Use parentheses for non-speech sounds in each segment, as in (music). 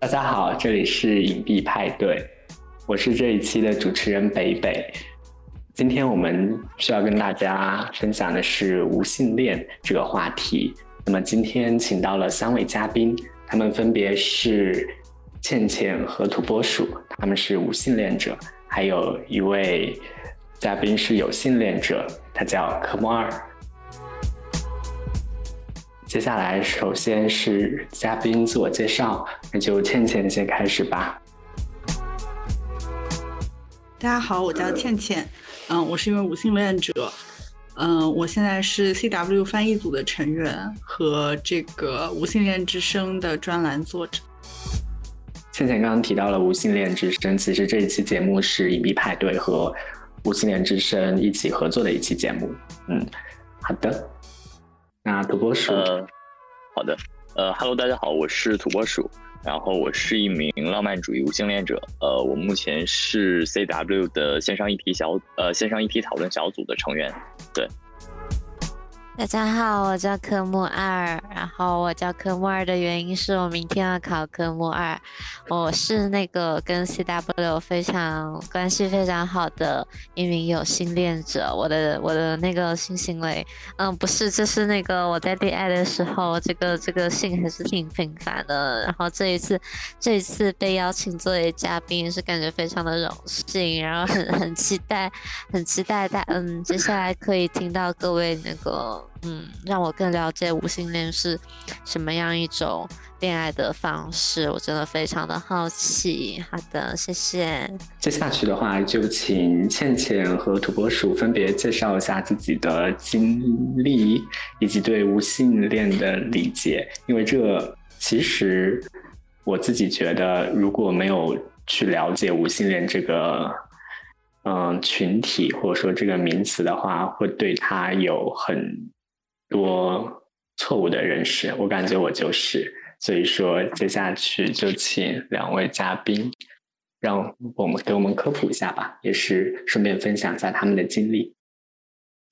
大家好，这里是隐蔽派对，我是这一期的主持人北北。今天我们需要跟大家分享的是无性恋这个话题。那么今天请到了三位嘉宾，他们分别是倩倩和土拨鼠，他们是无性恋者；还有一位嘉宾是有性恋者，他叫科目二。接下来，首先是嘉宾自我介绍，那就倩倩先开始吧。大家好，我叫倩倩，嗯，我是一位无性恋者，嗯，我现在是 CW 翻译组的成员和这个无性恋之声的专栏作者。倩倩刚刚提到了无性恋之声，其实这一期节目是隐蔽派对和无性恋之声一起合作的一期节目。嗯，好的。啊土拨鼠，好的，呃哈喽，大家好，我是土拨鼠，然后我是一名浪漫主义无性恋者，呃，我目前是 CW 的线上议题小，呃，线上议题讨论小组的成员，大家好，我叫科目二，然后我叫科目二的原因是我明天要考科目二。我是那个跟 CW 非常关系非常好的一名有性恋者。我的我的那个性行为，嗯，不是，就是那个我在恋爱的时候，这个这个性还是挺频繁的。然后这一次这一次被邀请作为嘉宾，是感觉非常的荣幸，然后很很期待，很期待大嗯，接下来可以听到各位那个。嗯，让我更了解无性恋是什么样一种恋爱的方式，我真的非常的好奇。好的，谢谢。接下去的话，就请倩倩和土拨鼠分别介绍一下自己的经历以及对无性恋的理解，因为这其实我自己觉得，如果没有去了解无性恋这个嗯群体或者说这个名词的话，会对他有很。多错误的认识，我感觉我就是，所以说接下去就请两位嘉宾，让我们给我们科普一下吧，也是顺便分享一下他们的经历。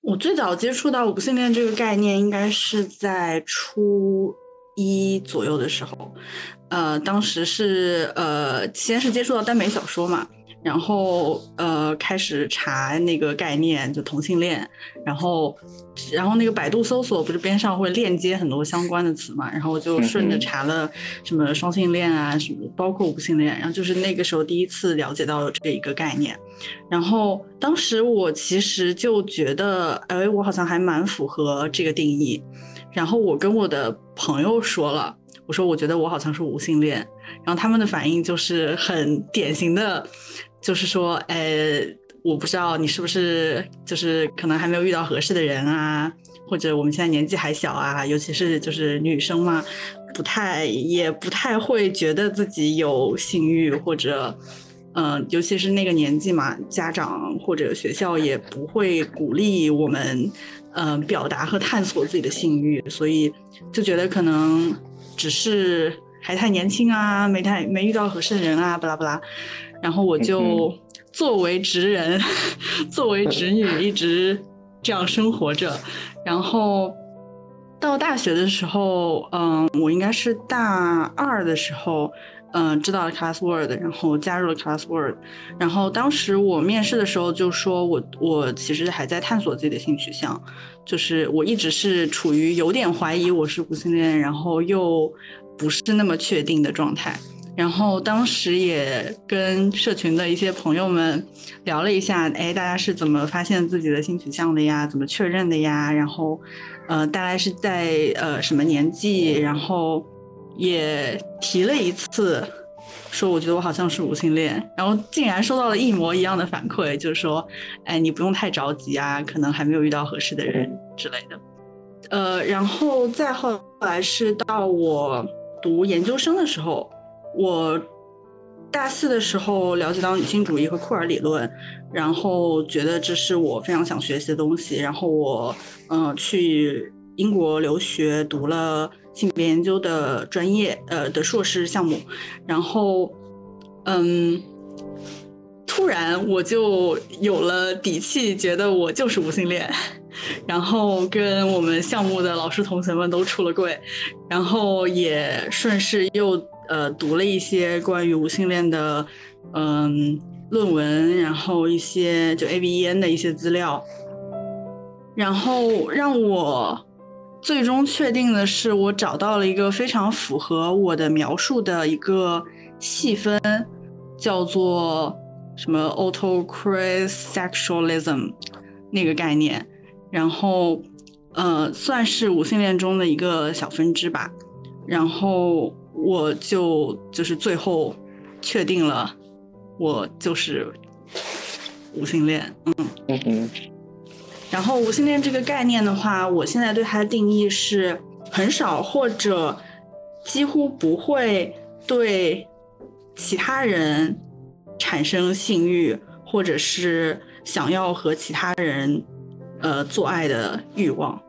我最早接触到无性恋这个概念，应该是在初一左右的时候，呃，当时是呃，先是接触到耽美小说嘛。然后呃，开始查那个概念，就同性恋。然后，然后那个百度搜索不是边上会链接很多相关的词嘛？然后我就顺着查了什么双性恋啊，什么包括无性恋。然后就是那个时候第一次了解到这一个概念。然后当时我其实就觉得，哎，我好像还蛮符合这个定义。然后我跟我的朋友说了，我说我觉得我好像是无性恋。然后他们的反应就是很典型的。就是说，呃，我不知道你是不是就是可能还没有遇到合适的人啊，或者我们现在年纪还小啊，尤其是就是女生嘛，不太也不太会觉得自己有性欲，或者，嗯，尤其是那个年纪嘛，家长或者学校也不会鼓励我们，嗯，表达和探索自己的性欲，所以就觉得可能只是还太年轻啊，没太没遇到合适的人啊，巴拉巴拉。然后我就作为直人，作为直 (laughs) 女，一直这样生活着。然后到大学的时候，嗯，我应该是大二的时候，嗯，知道了 Class Word，然后加入了 Class Word。然后当时我面试的时候就说，我我其实还在探索自己的性取向，就是我一直是处于有点怀疑我是无性恋，然后又不是那么确定的状态。然后当时也跟社群的一些朋友们聊了一下，哎，大家是怎么发现自己的性取向的呀？怎么确认的呀？然后，呃，大概是在呃什么年纪？然后也提了一次，说我觉得我好像是无性恋，然后竟然收到了一模一样的反馈，就是说，哎，你不用太着急啊，可能还没有遇到合适的人之类的。呃，然后再后来是到我读研究生的时候。我大四的时候了解到女性主义和库尔理论，然后觉得这是我非常想学习的东西。然后我嗯去英国留学，读了性别研究的专业，呃的硕士项目。然后嗯，突然我就有了底气，觉得我就是无性恋。然后跟我们项目的老师同学们都出了柜，然后也顺势又呃读了一些关于无性恋的嗯论文，然后一些就 A B E N 的一些资料，然后让我最终确定的是，我找到了一个非常符合我的描述的一个细分，叫做什么 autocrisexualism 那个概念，然后呃算是无性恋中的一个小分支吧，然后我就就是最后确定了，我就是无性恋，嗯。嗯哼，然后无性恋这个概念的话，我现在对它的定义是很少或者几乎不会对其他人产生性欲，或者是想要和其他人呃做爱的欲望，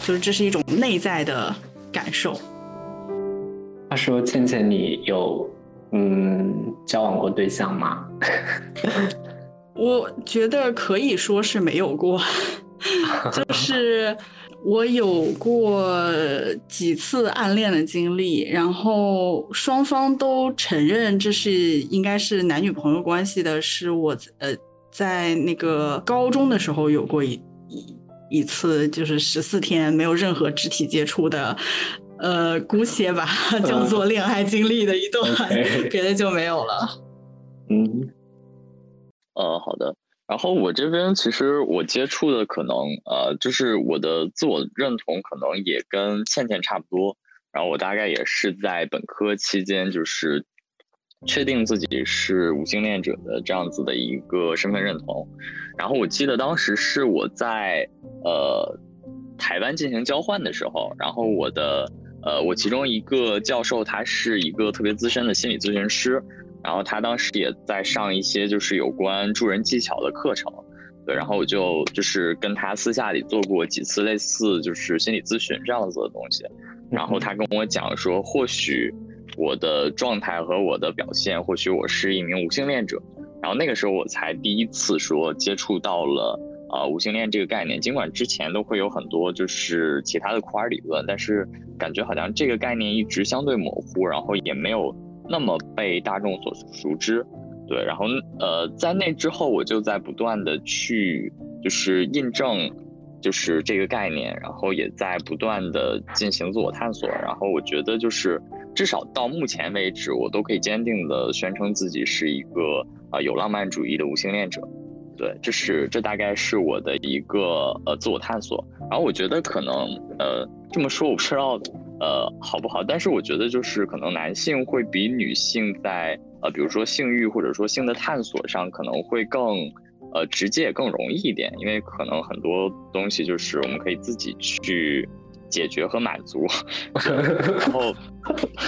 就是这是一种内在的感受。话说倩倩，你有嗯交往过对象吗？(laughs) 我觉得可以说是没有过，(laughs) 就是我有过几次暗恋的经历，然后双方都承认这是应该是男女朋友关系的，是我呃在那个高中的时候有过一一一次，就是十四天没有任何肢体接触的。呃，姑且把它叫做恋爱经历的一段 (laughs) 别的就没有了。嗯呃，好的。然后我这边其实我接触的可能呃，就是我的自我认同可能也跟倩倩差不多。然后我大概也是在本科期间，就是确定自己是无性恋者的这样子的一个身份认同。然后我记得当时是我在呃台湾进行交换的时候，然后我的呃我其中一个教授他是一个特别资深的心理咨询师，然后他当时也在上一些就是有关助人技巧的课程，对，然后我就就是跟他私下里做过几次类似就是心理咨询这样子的东西，然后他跟我讲说，或许我的状态和我的表现，或许我是一名无性恋者，然后那个时候我才第一次说接触到了呃无性恋这个概念，尽管之前都会有很多就是其他的库尔理论，但是感觉好像这个概念一直相对模糊，然后也没有那么被大众所熟知。对，然后呃，在那之后，我就在不断的去就是印证，就是这个概念，然后也在不断的进行自我探索。然后我觉得就是至少到目前为止，我都可以坚定的宣称自己是一个呃有浪漫主义的无性恋者。对，这是这大概是我的一个呃自我探索。然后我觉得可能呃这么说我不知道呃好不好，但是我觉得就是可能男性会比女性在呃比如说性欲或者说性的探索上可能会更呃直接更容易一点，因为可能很多东西就是我们可以自己去解决和满足，(laughs) 然后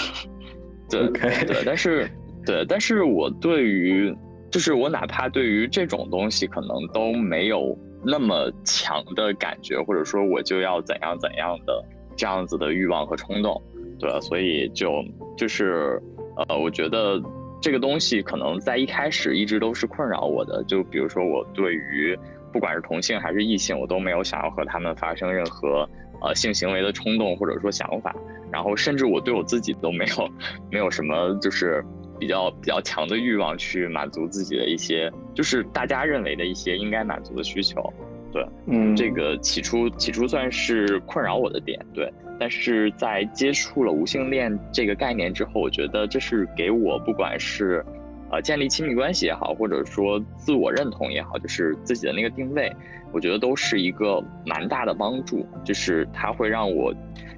(laughs) 对对，但是对，但是我对于就是我哪怕对于这种东西可能都没有那么强的感觉，或者说我就要怎样怎样的这样子的欲望和冲动，对，所以就就是呃，我觉得这个东西可能在一开始一直都是困扰我的，就比如说我对于不管是同性还是异性，我都没有想要和他们发生任何呃性行为的冲动或者说想法，然后甚至我对我自己都没有没有什么就是比较比较强的欲望去满足自己的一些就是大家认为的一些应该满足的需求。对，嗯，这个起初起初算是困扰我的点，对。但是在接触了无性恋这个概念之后，我觉得这是给我不管是呃建立亲密关系也好，或者说自我认同也好，就是自己的那个定位，我觉得都是一个蛮大的帮助。就是它会让我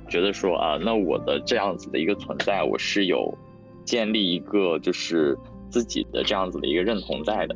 觉得说啊、那我的这样子的一个存在，我是有建立一个就是自己的这样子的一个认同在的，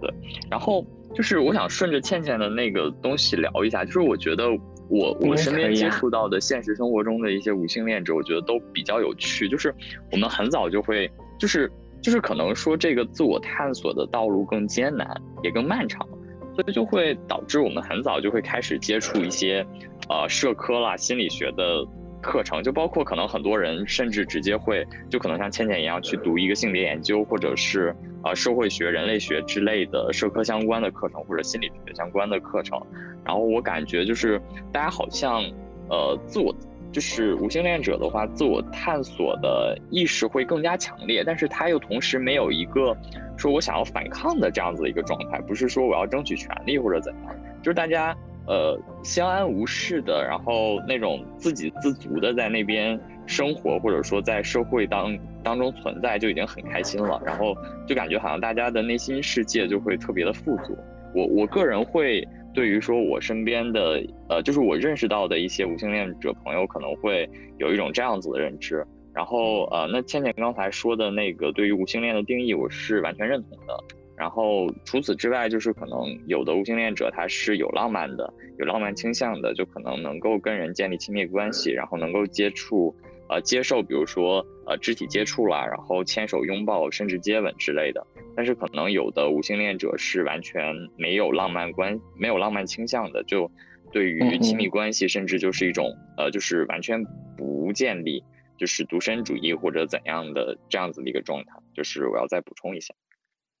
对。然后就是我想顺着倩倩的那个东西聊一下，就是我觉得我嗯我身边接触到的现实生活中的一些无性恋者，我觉得都比较有趣。就是我们很早就会，就是就是可能说这个自我探索的道路更艰难，也更漫长，所以就会导致我们很早就会开始接触一些呃社科啦、心理学的课程，就包括可能很多人甚至直接会，就可能像倩倩一样去读一个性别研究，或者是呃社会学、人类学之类的社科相关的课程，或者心理学相关的课程。然后我感觉就是大家好像呃自我就是无性恋者的话，自我探索的意识会更加强烈，但是他又同时没有一个说我想要反抗的这样子的一个状态，不是说我要争取权利或者怎样，就是大家呃相安无事的，然后那种自给自足的在那边生活，或者说在社会当当中存在就已经很开心了，然后就感觉好像大家的内心世界就会特别的富足。我我个人会。对于说，我身边的呃，就是我认识到的一些无性恋者朋友，可能会有一种这样子的认知。然后呃，那倩倩刚才说的那个对于无性恋的定义，我是完全认同的。然后除此之外，就是可能有的无性恋者他是有浪漫的，有浪漫倾向的，就可能能够跟人建立亲密关系，然后能够接触。呃，接受比如说呃肢体接触啦，然后牵手拥抱，甚至接吻之类的。但是可能有的无性恋者是完全没有浪漫关，没有浪漫倾向的，就对于亲密关系，甚至就是一种呃，就是完全不建立，就是独身主义或者怎样的这样子的一个状态。就是我要再补充一下。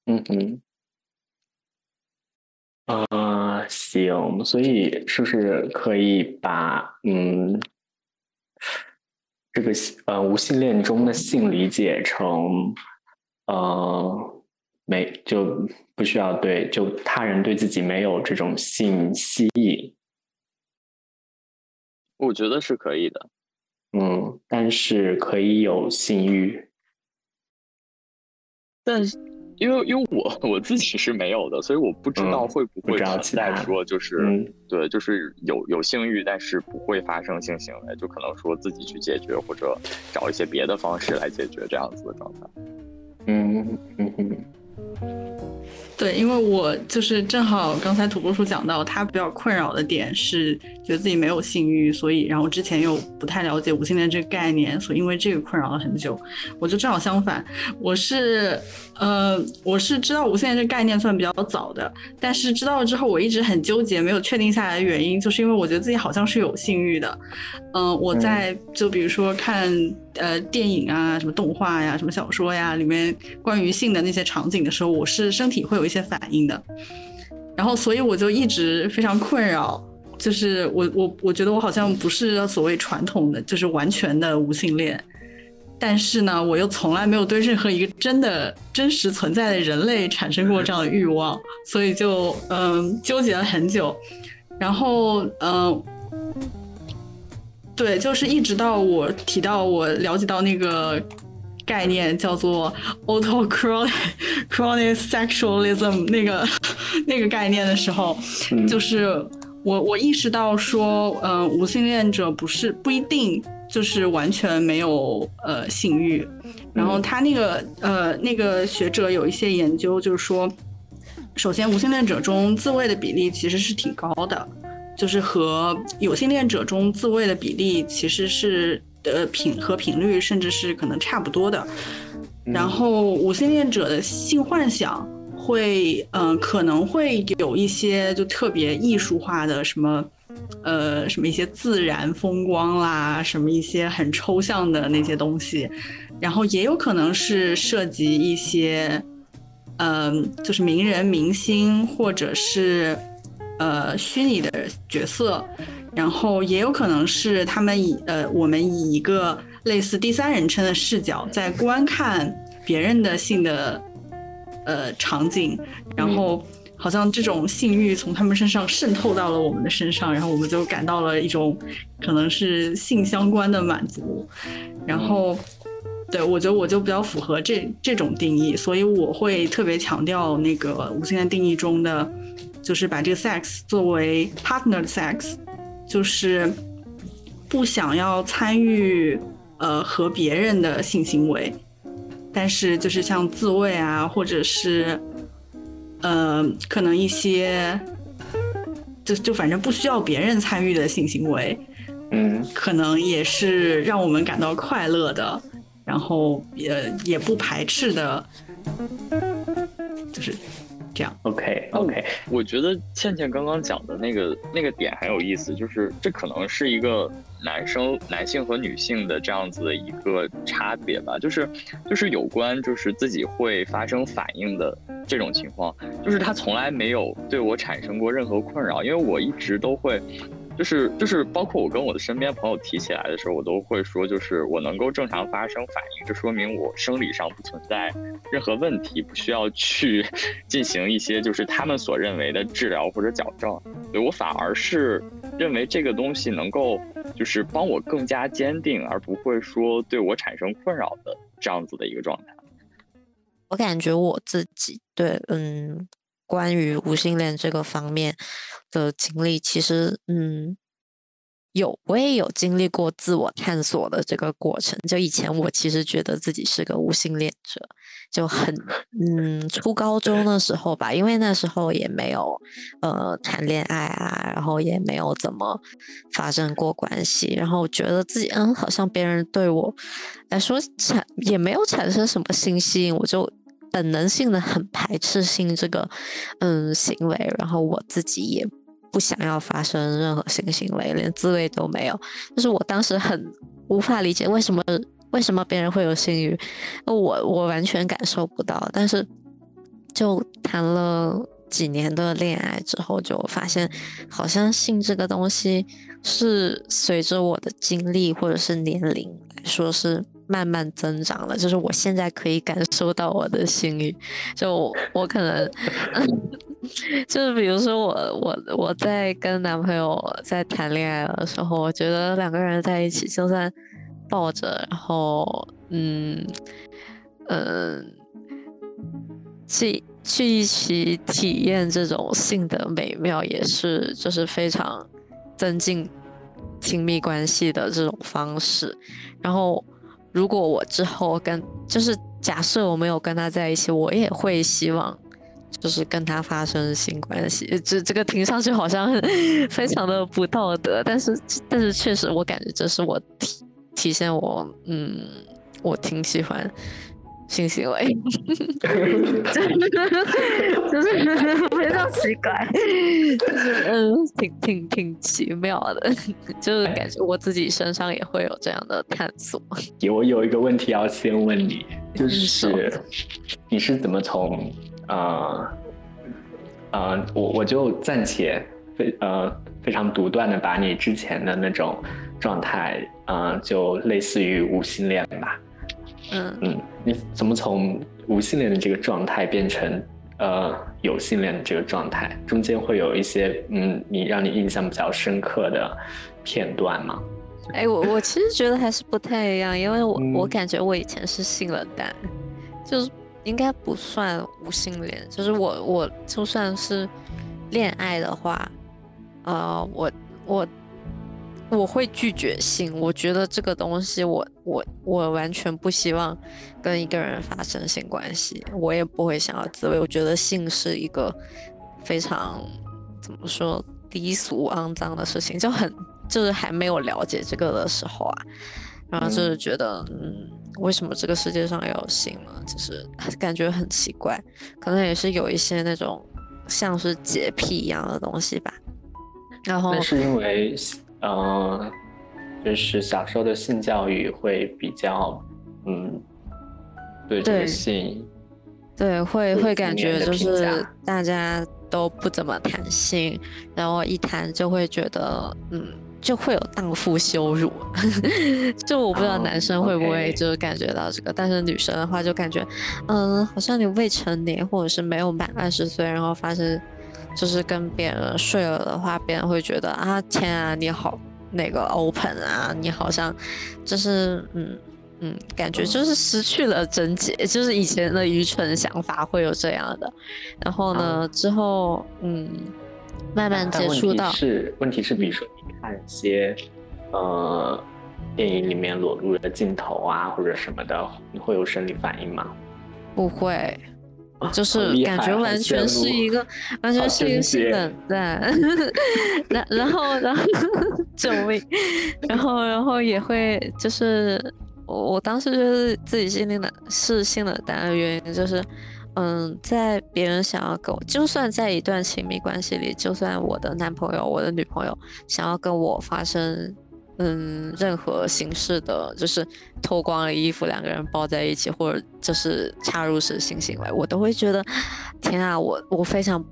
嗯嗯。呃，行，所以是不是可以把嗯？这个呃无性恋中的性理解成，呃，没就不需要对就他人对自己没有这种性吸引，我觉得是可以的，嗯，但是可以有性欲，但是。因为因为我 (laughs) 我自己是没有的，所以我不知道会不会期待说就是对，就是有有性欲，但是不会发生性行为，就可能说自己去解决或者找一些别的方式来解决这样子的状态。嗯嗯嗯。对，因为我就是正好刚才土拨鼠讲到，他比较困扰的点是觉得自己没有性欲，所以然后之前又不太了解无性恋这个概念，所以因为这个困扰了很久。我就正好相反，我是呃我是知道无性恋这个概念算比较早的，但是知道了之后我一直很纠结，没有确定下来的原因，就是因为我觉得自己好像是有性欲的。嗯，我在就比如说看呃电影啊、什么动画呀、什么小说呀里面关于性的那些场景的时候，我是身体会有一些反应的。然后，所以我就一直非常困扰，就是我我我觉得我好像不是所谓传统的，就是完全的无性恋。但是呢，我又从来没有对任何一个真的真实存在的人类产生过这样的欲望，所以就嗯纠结了很久。然后嗯。对，就是一直到我提到我了解到那个概念叫做 autochronic sexualism 那个那个概念的时候，就是我我意识到说，嗯，无性恋者不是不一定就是完全没有呃性欲，然后他那个呃那个学者有一些研究，就是说，首先无性恋者中自慰的比例其实是挺高的。就是和有性恋者中自慰的比例其实是呃频和频率甚至是可能差不多的，然后无性恋者的性幻想会嗯可能会有一些就特别艺术化的什么呃什么一些自然风光啦什么一些很抽象的那些东西，然后也有可能是涉及一些嗯就是名人明星或者是。呃，虚拟的角色，然后也有可能是他们以呃，我们以一个类似第三人称的视角在观看别人的性的呃场景，然后好像这种性欲从他们身上渗透到了我们的身上，然后我们就感到了一种可能是性相关的满足，然后对我觉得我就比较符合这这种定义，所以我会特别强调那个无性恋定义中的。就是把这个 sex 作为 partner sex，就是不想要参与呃和别人的性行为，但是就是像自慰啊，或者是呃可能一些就就反正不需要别人参与的性行为，嗯，可能也是让我们感到快乐的，然后也也不排斥的，就是。这样，OK OK，我觉得倩倩刚刚讲的那个那个点很有意思，就是这可能是一个男生男性和女性的这样子的一个差别吧，就是就是有关就是自己会发生反应的这种情况，就是他从来没有对我产生过任何困扰，因为我一直都会就是就是包括我跟我的身边朋友提起来的时候，我都会说，就是我能够正常发生反应，这说明我生理上不存在任何问题，不需要去 (laughs) 进行一些就是他们所认为的治疗或者矫正。对我反而是认为这个东西能够就是帮我更加坚定，而不会说对我产生困扰的这样子的一个状态。我感觉我自己对嗯。关于无性恋这个方面的经历，其实嗯有，我也有经历过自我探索的这个过程。就以前我其实觉得自己是个无性恋者，就很 (laughs) 嗯初高中的时候吧，因为那时候也没有呃谈恋爱啊，然后也没有怎么发生过关系，然后觉得自己嗯好像别人对我来说产也没有产生什么性吸引，我就。本能性的很排斥性这个嗯行为，然后我自己也不想要发生任何性行为，连自慰都没有。就是我当时很无法理解为什么为什么别人会有性欲，我我完全感受不到。但是就谈了几年的恋爱之后，就发现好像性这个东西是随着我的经历或者是年龄来说是。慢慢增长了，就是我现在可以感受到我的心欲，就我可能，(laughs) 就是比如说我我我在跟男朋友在谈恋爱的时候，我觉得两个人在一起，就算抱着，然后嗯嗯，去去一起体验这种性的美妙，也是就是非常增进亲密关系的这种方式，然后。如果我之后跟就是假设我没有跟他在一起，我也会希望就是跟他发生性关系。(laughs) 这这个听上去好像 (laughs) 非常的不道德，但是但是确实我感觉这是我体体现我嗯我挺喜欢。性行为，(laughs) 就是 (laughs) 非常奇怪，就是嗯，挺挺挺奇妙的，(laughs) 就是感觉我自己身上也会有这样的探索。我有一个问题要先问你，就是你是怎么从呃呃，我我就暂且非呃非常独断的把你之前的那种状态，嗯，就类似于无性恋吧。嗯嗯，你怎么从无性恋的这个状态变成呃有性恋的这个状态？中间会有一些嗯，你让你印象比较深刻的片段吗？哎，我我其实觉得还是不太一样，因为我我感觉我以前是性冷淡，就是应该不算无性恋，就是我我就算是恋爱的话，呃，我我。我会拒绝性，我觉得这个东西，我我我完全不希望跟一个人发生性关系，我也不会想要自慰。我觉得性是一个非常怎么说低俗肮脏的事情，就很就是还没有了解这个的时候啊，然后就是觉得，嗯，为什么这个世界上要有性呢？就是 (laughs) 感觉很奇怪，可能也是有一些那种像是洁癖一样的东西吧。然后那是因为。嗯，就是小时候的性教育会比较，嗯，对这个性，对会会感觉就是大家都不怎么谈性，然后一谈就会觉得，嗯，就会有荡妇羞辱。(laughs) 就我不知道男生会不会就是感觉到这个，但是女生的话就感觉，嗯，好像你未成年或者是没有满二十岁，然后发生。就是跟别人睡了的话，别人会觉得啊，天啊，你好那个 open 啊，你好像就是嗯嗯，感觉就是失去了贞洁，就是以前的愚蠢想法会有这样的。然后呢，之后嗯，慢慢接触到是问题是，比如说你看一些呃电影里面裸露的镜头啊，或者什么的，你会有生理反应吗？不会。就是感觉完全是一个，完全是一个性冷淡，然然后然后救命，然后然后也会就是我我当时就是自己心里的是性冷淡的原因就是，嗯，在别人想要跟我，就算在一段亲密关系里，就算我的男朋友、我的女朋友想要跟我发生。嗯，任何形式的，就是脱光了衣服，两个人抱在一起，或者就是插入式性行为，我都会觉得，天啊，我我非常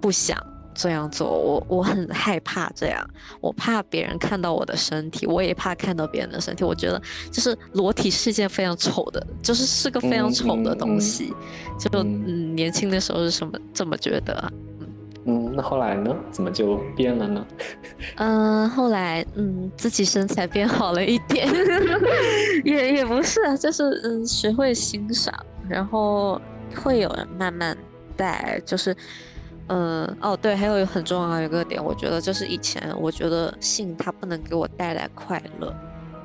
不想这样做，我我很害怕这样，我怕别人看到我的身体，我也怕看到别人的身体。我觉得就是裸体是件非常丑的，就是是个非常丑的东西。就嗯，年轻的时候是什么这么觉得？那后来呢？怎么就变了呢？(laughs) 嗯，后来嗯，自己身材变好了一点，(laughs) 也也不是，就是嗯，学会欣赏，然后会有人慢慢带，就是。嗯，哦，对，还有很重要一个点，我觉得就是以前我觉得性它不能给我带来快乐，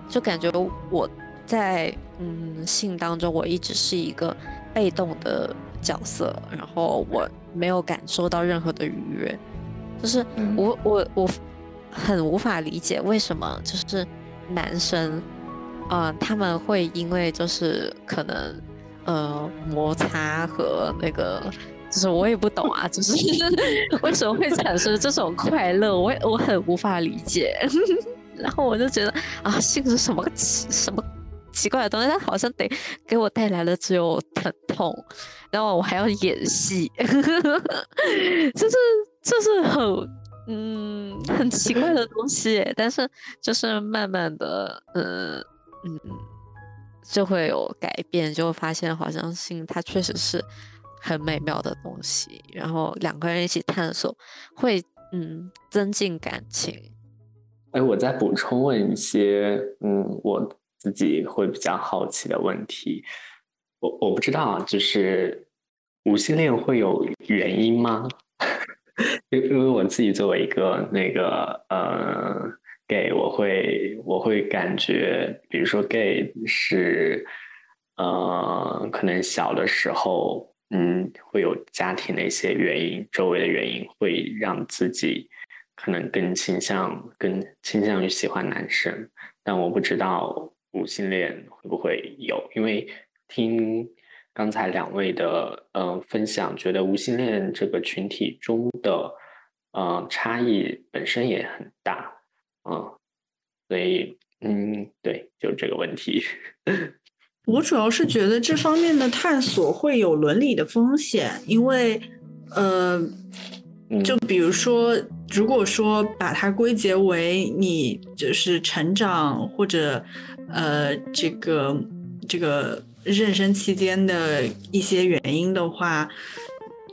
就感觉我在嗯性当中我一直是一个被动的角色，然后我没有感受到任何的愉悦，就是我我我很无法理解为什么就是男生，呃，他们会因为就是可能呃摩擦和那个。就是我也不懂啊，就是 (laughs) 为什么会产生这种快乐，我我很无法理解。(laughs) 然后我就觉得啊，性是什么个什么奇怪的东西？它好像得给我带来了只有疼痛，然后我还要演戏，(laughs) 就是就是很嗯很奇怪的东西。但是就是慢慢的，嗯嗯，就会有改变，就会发现好像性它确实是。很美妙的东西，然后两个人一起探索，会嗯增进感情。哎，我再补充问一些嗯我自己会比较好奇的问题。我我不知道，就是无性恋会有原因吗？(laughs) 因因为我自己作为一个那个呃 gay，我会我会感觉，比如说 gay 是呃可能小的时候。嗯，会有家庭的一些原因，周围的原因会让自己可能更倾向、更倾向于喜欢男生。但我不知道无性恋会不会有，因为听刚才两位的呃分享，觉得无性恋这个群体中的呃差异本身也很大，嗯，所以嗯，对，就这个问题。(laughs) 我主要是觉得这方面的探索会有伦理的风险，因为，呃，就比如说，如果说把它归结为你就是成长或者呃这个这个妊娠期间的一些原因的话，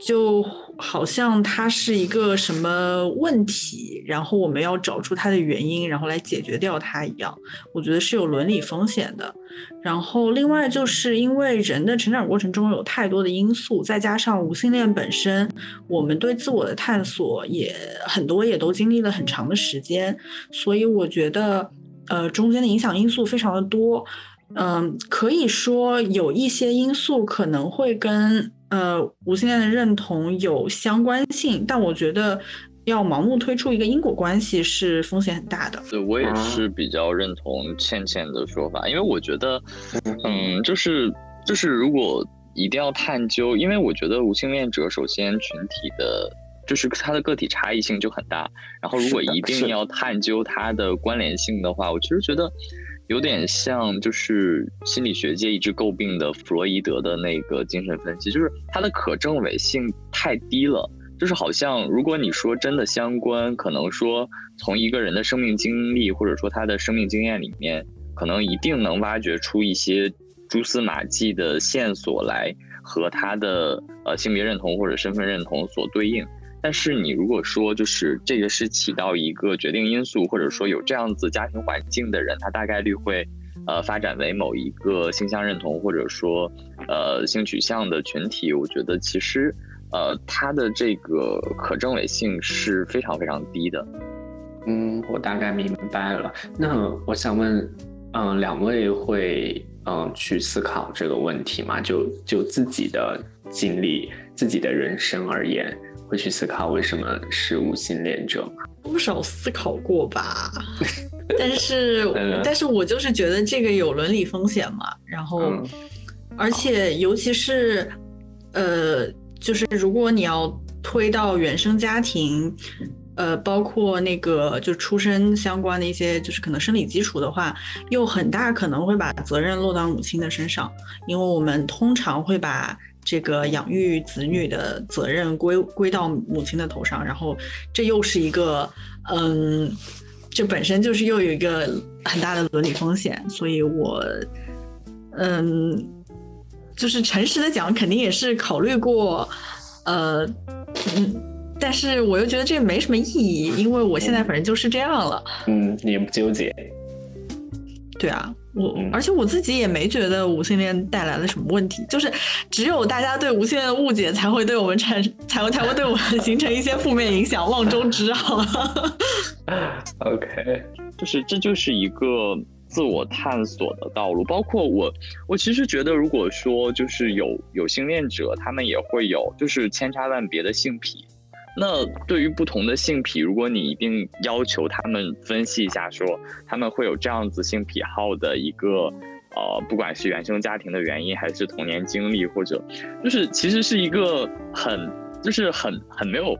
就。好像它是一个什么问题，然后我们要找出它的原因，然后来解决掉它一样。我觉得是有伦理风险的。然后另外就是因为人的成长过程中有太多的因素，再加上无性恋本身，我们对自我的探索也很多，也都经历了很长的时间，所以我觉得呃中间的影响因素非常的多。嗯，可以说有一些因素可能会跟。呃，无性恋的认同有相关性，但我觉得要盲目推出一个因果关系是风险很大的。对我也是比较认同倩倩的说法，因为我觉得，嗯，就是就是如果一定要探究，因为我觉得无性恋者首先群体的，就是他的个体差异性就很大，然后如果一定要探究它的关联性的话，我其实觉得。有点像，就是心理学界一直诟病的弗洛伊德的那个精神分析，就是它的可证伪性太低了。就是好像如果你说真的相关，可能说从一个人的生命经历或者说他的生命经验里面，可能一定能挖掘出一些蛛丝马迹的线索来和他的呃性别认同或者身份认同所对应。但是你如果说就是这个是起到一个决定因素，或者说有这样子家庭环境的人，他大概率会，呃，发展为某一个性向认同或者说，呃，性取向的群体。我觉得其实，呃，它的这个可证伪性是非常非常低的。嗯，我大概明白了。那我想问，嗯，两位会嗯去思考这个问题吗？就就自己的经历、自己的人生而言。会去思考为什么是无性恋者吗？多少思考过吧，(laughs) 但是 (laughs) 但是我就是觉得这个有伦理风险嘛，然后而且尤其是呃，就是如果你要推到原生家庭，呃，包括那个就出生相关的一些就是可能生理基础的话，又很大可能会把责任落到母亲的身上，因为我们通常会把。这个养育子女的责任归归到母亲的头上，然后这又是一个，嗯，这本身就是又有一个很大的伦理风险，所以我，嗯，就是诚实的讲，肯定也是考虑过，呃，嗯，但是我又觉得这没什么意义，因为我现在反正就是这样了，嗯，你也不纠结，对啊。我而且我自己也没觉得无性恋带来了什么问题，就是只有大家对无性恋的误解才会对我们产才会才会对我们形成一些负面影响，望中之好。(laughs) (laughs) OK，就是这就是一个自我探索的道路。包括我，我其实觉得，如果说就是有有性恋者，他们也会有就是千差万别的性癖。那对于不同的性癖，如果你一定要求他们分析一下，说他们会有这样子性癖好的一个，呃，不管是原生家庭的原因，还是童年经历，或者就是其实是一个很就是很很没有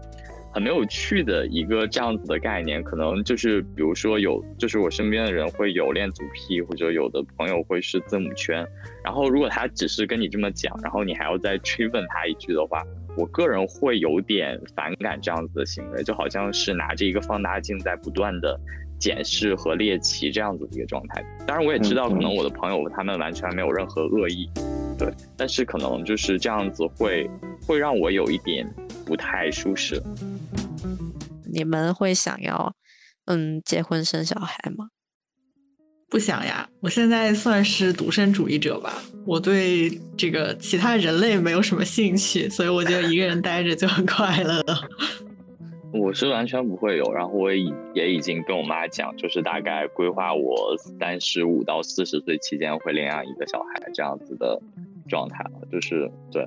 很没有趣的一个这样子的概念。可能就是比如说有就是我身边的人会有恋足癖，或者有的朋友会是字母圈。然后如果他只是跟你这么讲，然后你还要再追问他一句的话。我个人会有点反感这样子的行为，就好像是拿着一个放大镜在不断的检视和猎奇这样子的一个状态。当然，我也知道可能我的朋友他们完全没有任何恶意，对，但是可能就是这样子会会让我有一点不太舒适。你们会想要嗯结婚生小孩吗？不想呀，我现在算是独身主义者吧。我对这个其他人类没有什么兴趣，所以我觉得一个人待着就很快乐。(laughs) 我是完全不会有，然后我也也已经跟我妈讲，就是大概规划我三十五到四十岁期间会领养一个小孩这样子的状态了。就是对，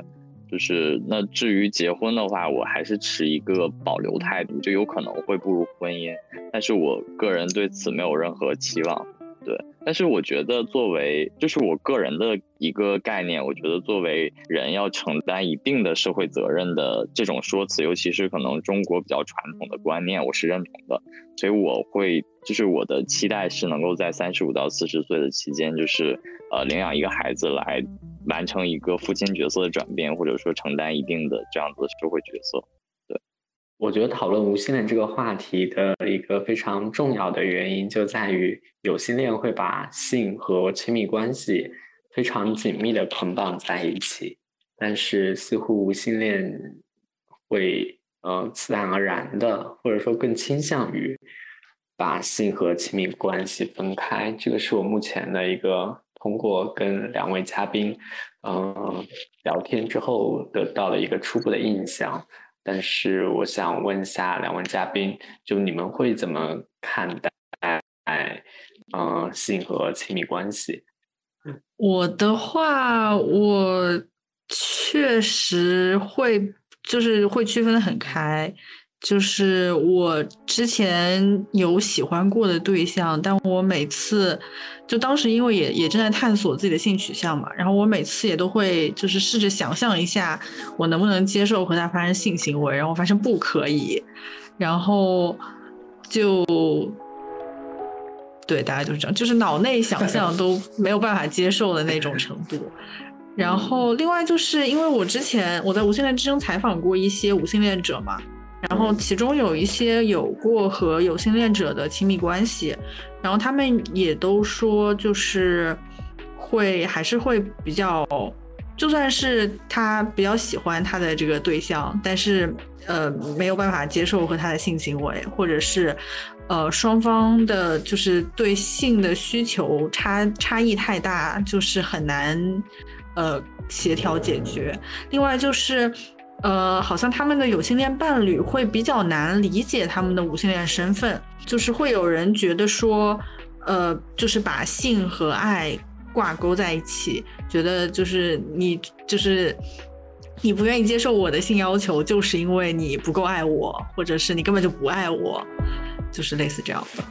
就是那至于结婚的话，我还是持一个保留态度，就有可能会步入婚姻，但是我个人对此没有任何期望。对，但是我觉得作为就是我个人的一个概念，我觉得作为人要承担一定的社会责任的这种说辞，尤其是可能中国比较传统的观念，我是认同的。所以我会就是我的期待是能够在三十五到四十岁的期间，就是呃领养一个孩子来完成一个父亲角色的转变，或者说承担一定的这样子的社会角色。对我觉得讨论无性恋这个话题的一个非常重要的原因，就在于有性恋会把性和亲密关系非常紧密的捆绑在一起，但是似乎无性恋会呃自然而然的，或者说更倾向于把性和亲密关系分开。这个是我目前的一个通过跟两位嘉宾嗯聊天之后得到了一个初步的印象。但是我想问一下两位嘉宾，就你们会怎么看待，嗯，性和亲密关系？我的话，我确实会，就是会区分的很开。就是我之前有喜欢过的对象，但我每次就当时因为也也正在探索自己的性取向嘛，然后我每次也都会就是试着想象一下我能不能接受和他发生性行为，然后发现不可以，然后就对大家就是这样，就是脑内想象都没有办法接受的那种程度。然后另外就是因为我之前我在无性恋之声采访过一些无性恋者嘛。然后其中有一些有过和有性恋者的亲密关系，然后他们也都说，就是会还是会比较，就算是他比较喜欢他的这个对象，但是呃没有办法接受和他的性行为，或者是呃双方的就是对性的需求差差异太大，就是很难呃协调解决。另外就是。呃，好像他们的有性恋伴侣会比较难理解他们的无性恋身份，就是会有人觉得说，呃，就是把性和爱挂钩在一起，觉得就是你就是你不愿意接受我的性要求，就是因为你不够爱我，或者是你根本就不爱我，就是类似这样的。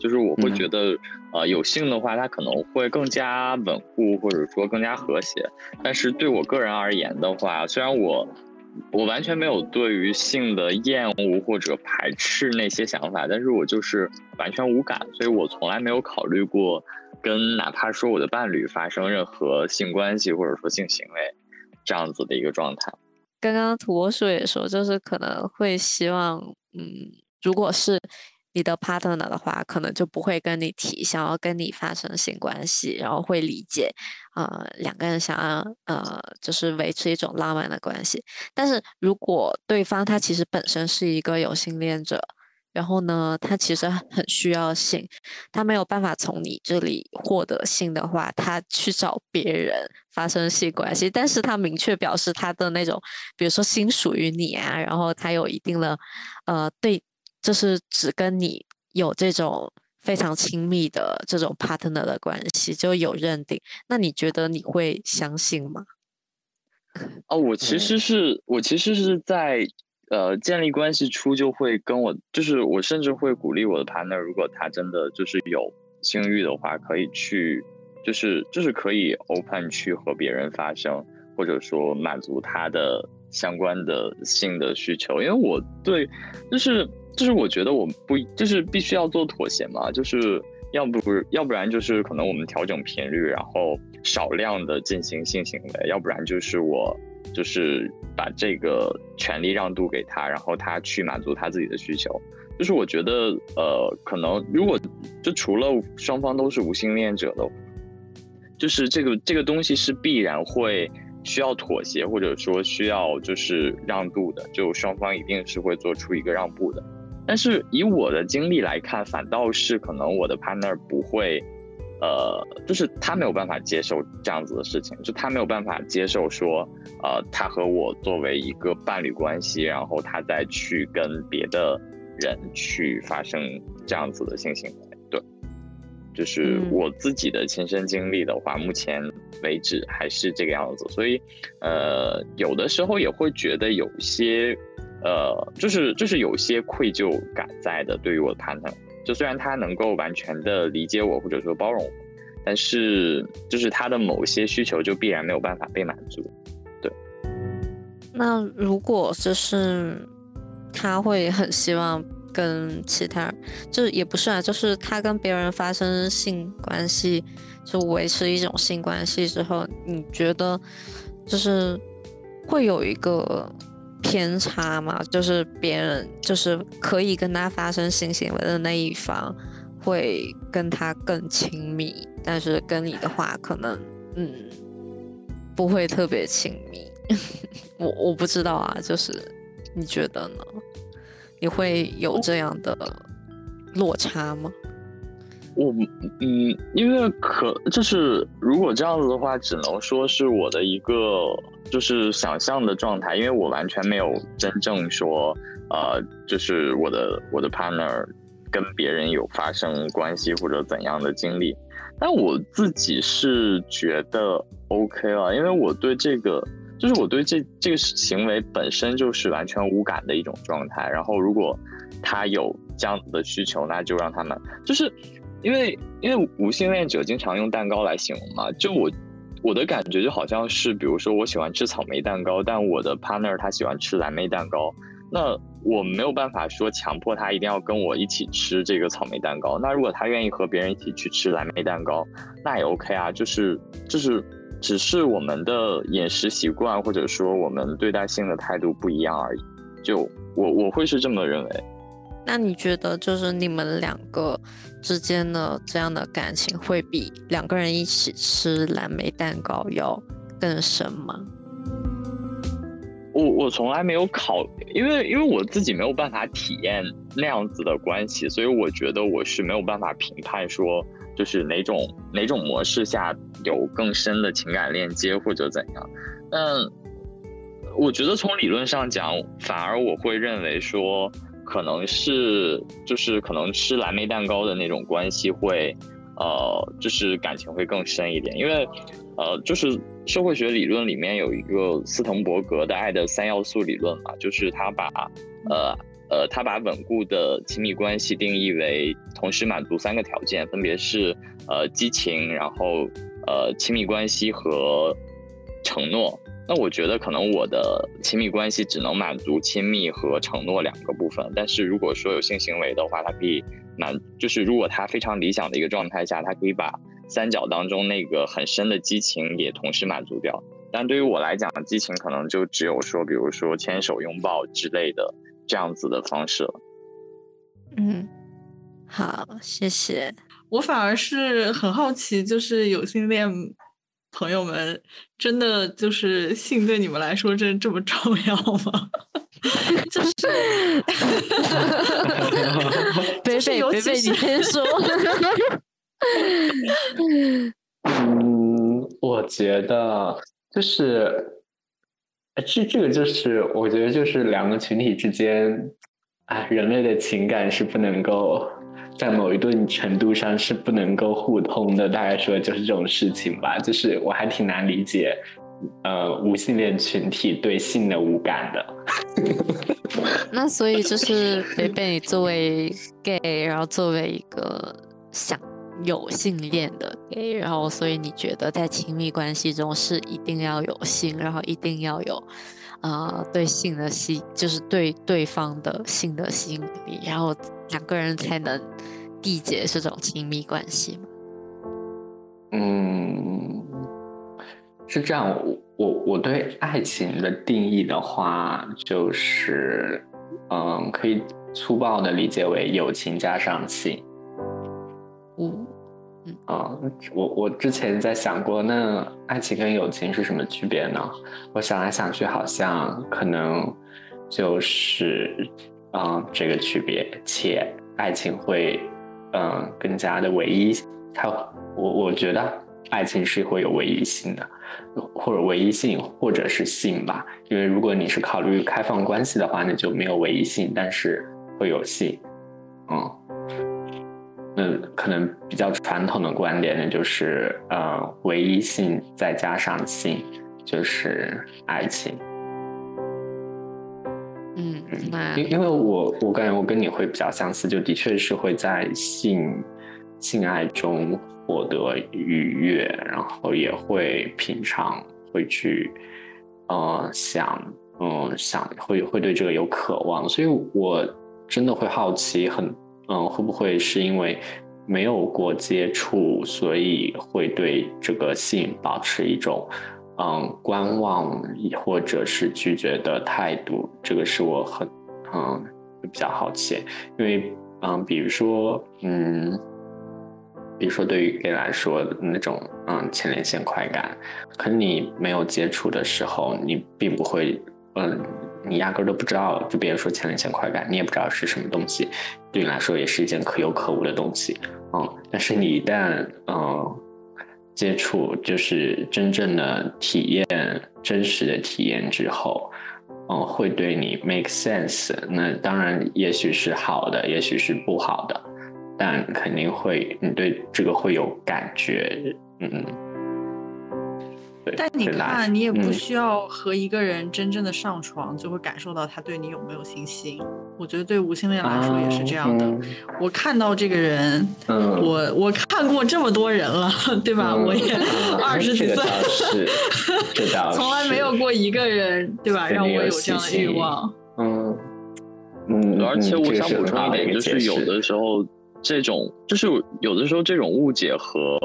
就是我会觉得，呃，有性的话，它可能会更加稳固，或者说更加和谐。但是对我个人而言的话，虽然我。我完全没有对于性的厌恶或者排斥那些想法，但是我就是完全无感，所以我从来没有考虑过跟哪怕说我的伴侣发生任何性关系或者说性行为。这样子的一个状态。刚刚土拨鼠也说，就是可能会希望，嗯，如果是你的 partner 的话，可能就不会跟你提想要跟你发生性关系，然后会理解，呃，两个人想要呃，就是维持一种浪漫的关系。但是如果对方他其实本身是一个有性恋者。然后呢，他其实很需要性，他没有办法从你这里获得性的话，他去找别人发生性关系。但是他明确表示他的那种，比如说心属于你啊，然后他有一定的，呃，对，就是只跟你有这种非常亲密的这种 partner 的关系，就有认定。那你觉得你会相信吗？(laughs) 哦，我其实是我其实是在。呃，建立关系初就会跟我，就是我甚至会鼓励我的 partner，如果他真的就是有性欲的话，可以去，就是就是可以 open 去和别人发生，或者说满足他的相关的性的需求。因为我对，就是就是我觉得我不就是必须要做妥协嘛，就是要不要不然就是可能我们调整频率，然后少量的进行性行为，要不然就是我。就是把这个权利让渡给他，然后他去满足他自己的需求。就是我觉得，呃，可能如果就除了双方都是无性恋者的，就是这个这个东西是必然会需要妥协，或者说需要就是让渡的，就双方一定是会做出一个让步的。但是以我的经历来看，反倒是可能我的 partner 不会。呃，就是他没有办法接受这样子的事情，就他没有办法接受说，呃，他和我作为一个伴侣关系，然后他再去跟别的人去发生这样子的性行为。对，就是我自己的亲身经历的话，目前为止还是这个样子。所以，呃，有的时候也会觉得有些，呃，就是就是有些愧疚感在的，对于我的 partner。就虽然他能够完全的理解我或者说包容我，但是就是他的某些需求就必然没有办法被满足。对。那如果就是他会很希望跟其他人，就也不是啊，就是他跟别人发生性关系，就维持一种性关系之后，你觉得就是会有一个。偏差嘛，就是别人就是可以跟他发生性行为的那一方会跟他更亲密，但是跟你的话可能嗯不会特别亲密。(laughs) 我我不知道啊，就是你觉得呢？你会有这样的落差吗？我嗯，因为可就是如果这样子的话，只能说是我的一个就是想象的状态，因为我完全没有真正说呃，就是我的我的 partner 跟别人有发生关系或者怎样的经历，但我自己是觉得 OK 了，因为我对这个就是我对这这个行为本身就是完全无感的一种状态，然后如果他有这样子的需求，那就让他们就是。因为因为无性恋者经常用蛋糕来形容嘛，就我我的感觉就好像是，比如说我喜欢吃草莓蛋糕，但我的 partner 他喜欢吃蓝莓蛋糕，那我没有办法说强迫他一定要跟我一起吃这个草莓蛋糕。那如果他愿意和别人一起去吃蓝莓蛋糕，那也 OK 啊，就是就是只是我们的饮食习惯或者说我们对待性的态度不一样而已。就我我会是这么认为。那你觉得就是你们两个之间的这样的感情会比两个人一起吃蓝莓蛋糕要更深吗？我我从来没有考，因为因为我自己没有办法体验那样子的关系，所以我觉得我是没有办法评判说就是哪种哪种模式下有更深的情感链接或者怎样。但我觉得从理论上讲，反而我会认为说。可能是就是可能吃蓝莓蛋糕的那种关系会，呃，就是感情会更深一点，因为，呃，就是社会学理论里面有一个斯滕伯格的爱的三要素理论嘛，就是他把，呃呃，他把稳固的亲密关系定义为同时满足三个条件，分别是呃激情，然后呃亲密关系和承诺。那我觉得可能我的亲密关系只能满足亲密和承诺两个部分，但是如果说有性行为的话，它可以满，就是如果他非常理想的一个状态下，他可以把三角当中那个很深的激情也同时满足掉。但对于我来讲，激情可能就只有说，比如说牵手、拥抱之类的这样子的方式了。嗯，好，谢谢。我反而是很好奇，就是有性恋朋友们，真的就是性对你们来说真这么重要吗？(laughs) 就是，(laughs) 贝贝贝贝，你先说。嗯，我觉得就是，这这个就是我觉得就是两个群体之间，哎，人类的情感是不能够在某一定程度上是不能够互通的，大概说就是这种事情吧。就是我还挺难理解，呃，无性恋群体对性的无感的。(laughs) 那所以就是贝贝作为 gay，然后作为一个想。有性恋的 gay，然后所以你觉得在亲密关系中是一定要有性，然后一定要有，呃，对性的吸，就是对对方的性的吸引力，然后两个人才能缔结这种亲密关系吗？嗯，是这样。我我对爱情的定义的话，就是，嗯，可以粗暴的理解为友情加上性。嗯，啊，我我之前在想过，那爱情跟友情是什么区别呢？我想来想去，好像可能就是，嗯，这个区别，且爱情会，嗯，更加的唯一。它，我我觉得爱情是会有唯一性的，或者唯一性，或者是性吧。因为如果你是考虑开放关系的话，那就没有唯一性，但是会有性，嗯。那，可能比较传统的观点呢，就是呃，唯一性再加上性，就是爱情。嗯，因因为我我感觉我跟你会比较相似，就的确是会在性性爱中获得愉悦，然后也会平常会去呃想嗯想会会对这个有渴望，所以我真的会好奇很。嗯，会不会是因为没有过接触，所以会对这个性保持一种嗯观望或者是拒绝的态度？这个是我很嗯比较好奇，因为嗯，比如说嗯，比如说对于 gay 来说那种嗯前列腺快感，可能你没有接触的时候，你并不会嗯。你压根都不知道，就别人说前列腺快感，你也不知道是什么东西，对你来说也是一件可有可无的东西，嗯。但是你一旦嗯接触，就是真正的体验、真实的体验之后，嗯，会对你 make sense。那当然，也许是好的，也许是不好的，但肯定会，你对这个会有感觉，嗯。但你看，你也不需要和一个人真正的上床，就会感受到他对你有没有信心。我觉得对无性恋来说也是这样的。我看到这个人，我我看过这么多人了，对吧？我也 (laughs) 二十几岁，从来没有过一个人，对吧？(laughs) 让我有这样的欲望。嗯嗯，而且我想补充一点，就是有的时候这种，就是有的时候这种误解和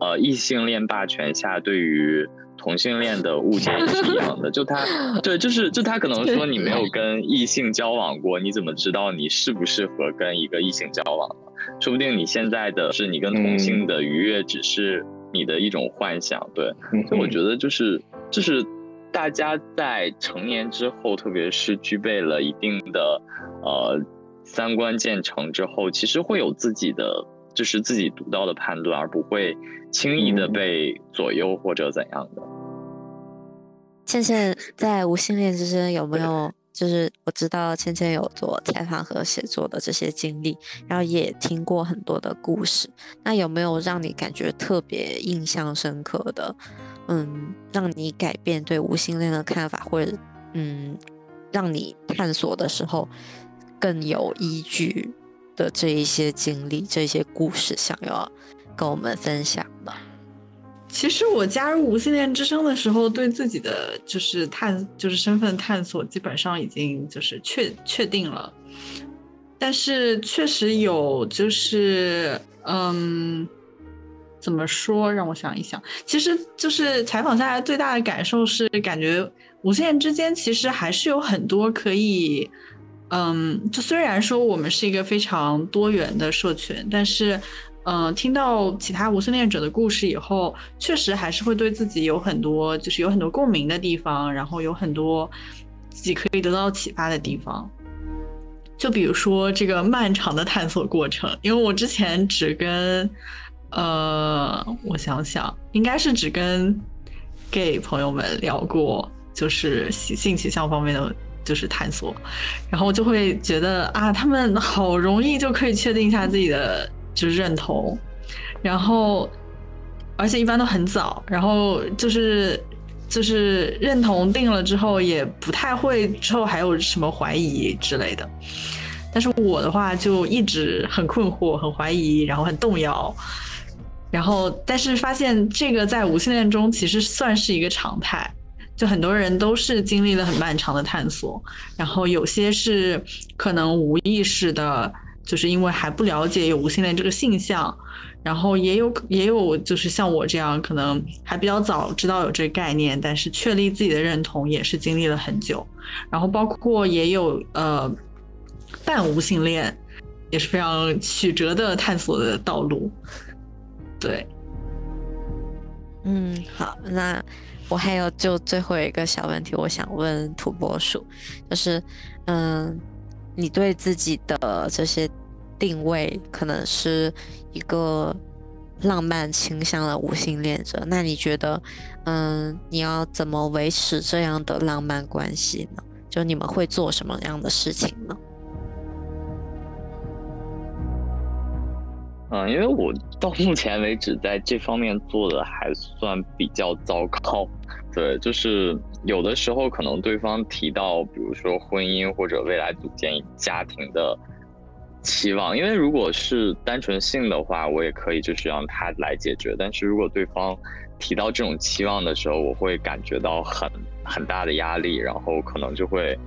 呃异性恋霸权下对于。同性恋的误解也是一样的，就他，(laughs) 对，就是就他可能说你没有跟异性交往过，你怎么知道你适不适合跟一个异性交往呢？说不定你现在的是你跟同性的愉悦只是你的一种幻想，对。所以我觉得就是就是大家在成年之后，特别是具备了一定的呃三观建成之后，其实会有自己的就是自己独到的判断，而不会轻易的被左右或者怎样的。倩倩在无性恋之间有没有？(laughs) 就是我知道倩倩有做采访和写作的这些经历，然后也听过很多的故事。那有没有让你感觉特别印象深刻的？嗯，让你改变对无性恋的看法，或者嗯，让你探索的时候更有依据的这一些经历、这些故事，想要跟我们分享的？其实我加入无性恋之声的时候，对自己的就是探就是身份探索，基本上已经就是确确定了。但是确实有就是嗯，怎么说？让我想一想，其实就是采访下来最大的感受是，感觉无性恋之间其实还是有很多可以，嗯，就虽然说我们是一个非常多元的社群，但是，嗯，听到其他无性恋者的故事以后，确实还是会对自己有很多，就是有很多共鸣的地方，然后有很多自己可以得到启发的地方。就比如说这个漫长的探索过程，因为我之前只跟，呃，我想想，应该是只跟 gay 朋友们聊过，就是性性取向方面的就是探索，然后就会觉得啊，他们好容易就可以确定一下自己的就是认同，然后而且一般都很早，然后就是。就是认同定了之后，也不太会之后还有什么怀疑之类的。但是我的话就一直很困惑、很怀疑，然后很动摇。然后，但是发现这个在无性恋中其实算是一个常态，就很多人都是经历了很漫长的探索，然后有些是可能无意识的，就是因为还不了解有无性恋这个性向。然后也有也有就是像我这样，可能还比较早知道有这个概念，但是确立自己的认同也是经历了很久。然后包括也有呃半无性恋，也是非常曲折的探索的道路。对，嗯，好，那我还有就最后一个小问题，我想问土拨鼠，就是嗯，你对自己的这些。定位可能是一个浪漫倾向的无性恋者，那你觉得，嗯，你要怎么维持这样的浪漫关系呢？就你们会做什么样的事情呢？嗯，因为我 (laughs) 到目前为止在这方面做的还算比较糟糕，对，就是有的时候可能对方提到，比如说婚姻或者未来组建家庭的。期望，因为如果是单纯性的话，我也可以就是让他来解决。但是如果对方提到这种期望的时候，我会感觉到很很大的压力，然后可能就会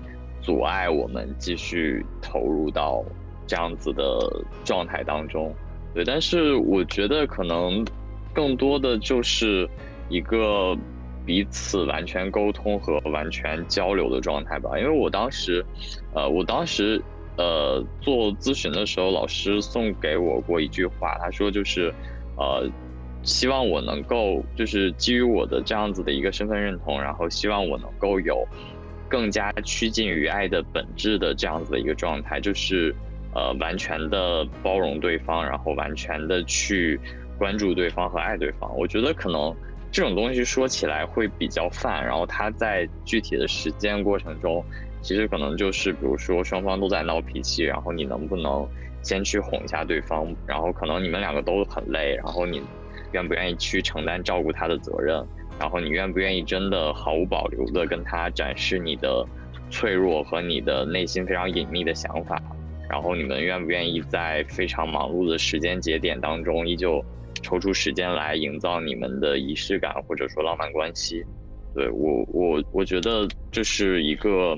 阻碍我们继续投入到这样子的状态当中。对，但是我觉得可能更多的就是一个彼此完全沟通和完全交流的状态吧。因为我当时，呃，我当时。呃，做咨询的时候，老师送给我过一句话，他说就是，呃，希望我能够就是基于我的这样子的一个身份认同，然后希望我能够有更加趋近于爱的本质的这样子的一个状态，就是呃，完全的包容对方，然后完全的去关注对方和爱对方。我觉得可能这种东西说起来会比较泛，然后他在具体的实践过程中。其实可能就是，比如说双方都在闹脾气，然后你能不能先去哄一下对方？然后可能你们两个都很累，然后你愿不愿意去承担照顾他的责任？然后你愿不愿意真的毫无保留的跟他展示你的脆弱和你的内心非常隐秘的想法？然后你们愿不愿意在非常忙碌的时间节点当中，依旧抽出时间来营造你们的仪式感或者说浪漫关系？对我，我我觉得这是一个。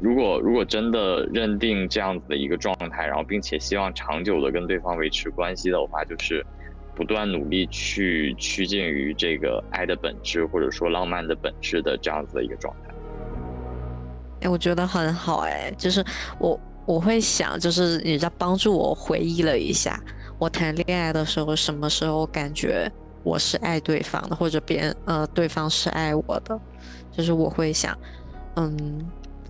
如果如果真的认定这样子的一个状态，然后并且希望长久的跟对方维持关系的话，就是不断努力去趋近于这个爱的本质，或者说浪漫的本质的这样子的一个状态。哎，我觉得很好哎，就是我我会想，就是你在帮助我回忆了一下，我谈恋爱的时候什么时候感觉我是爱对方的，或者别人呃对方是爱我的，就是我会想，嗯。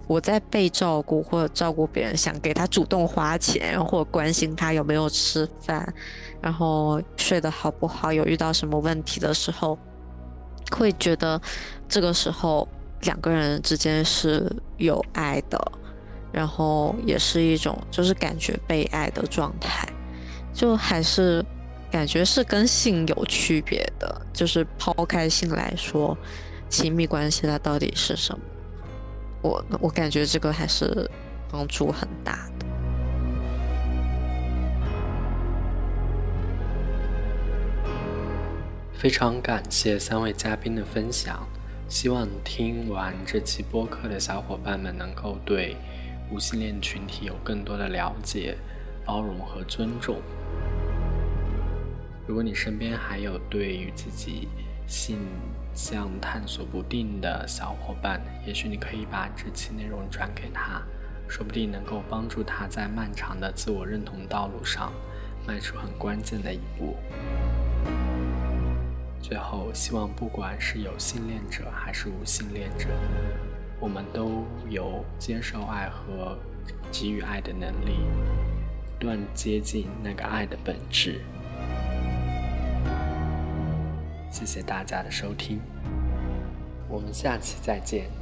我在被照顾或者照顾别人，想给他主动花钱，或者关心他有没有吃饭，然后睡得好不好，有遇到什么问题的时候，会觉得这个时候两个人之间是有爱的，然后也是一种就是感觉被爱的状态，就还是感觉是跟性有区别的，就是抛开性来说，亲密关系它到底是什么？我我感觉这个还是帮助很大的。非常感谢三位嘉宾的分享，希望听完这期播客的小伙伴们能够对无性恋群体有更多的了解、包容和尊重。如果你身边还有对于自己性向探索不定的小伙伴，也许你可以把这期内容转给他，说不定能够帮助他在漫长的自我认同道路上迈出很关键的一步。最后，希望不管是有性恋者还是无性恋者，我们都有接受爱和给予爱的能力，不断接近那个爱的本质。谢谢大家的收听，我们下期再见。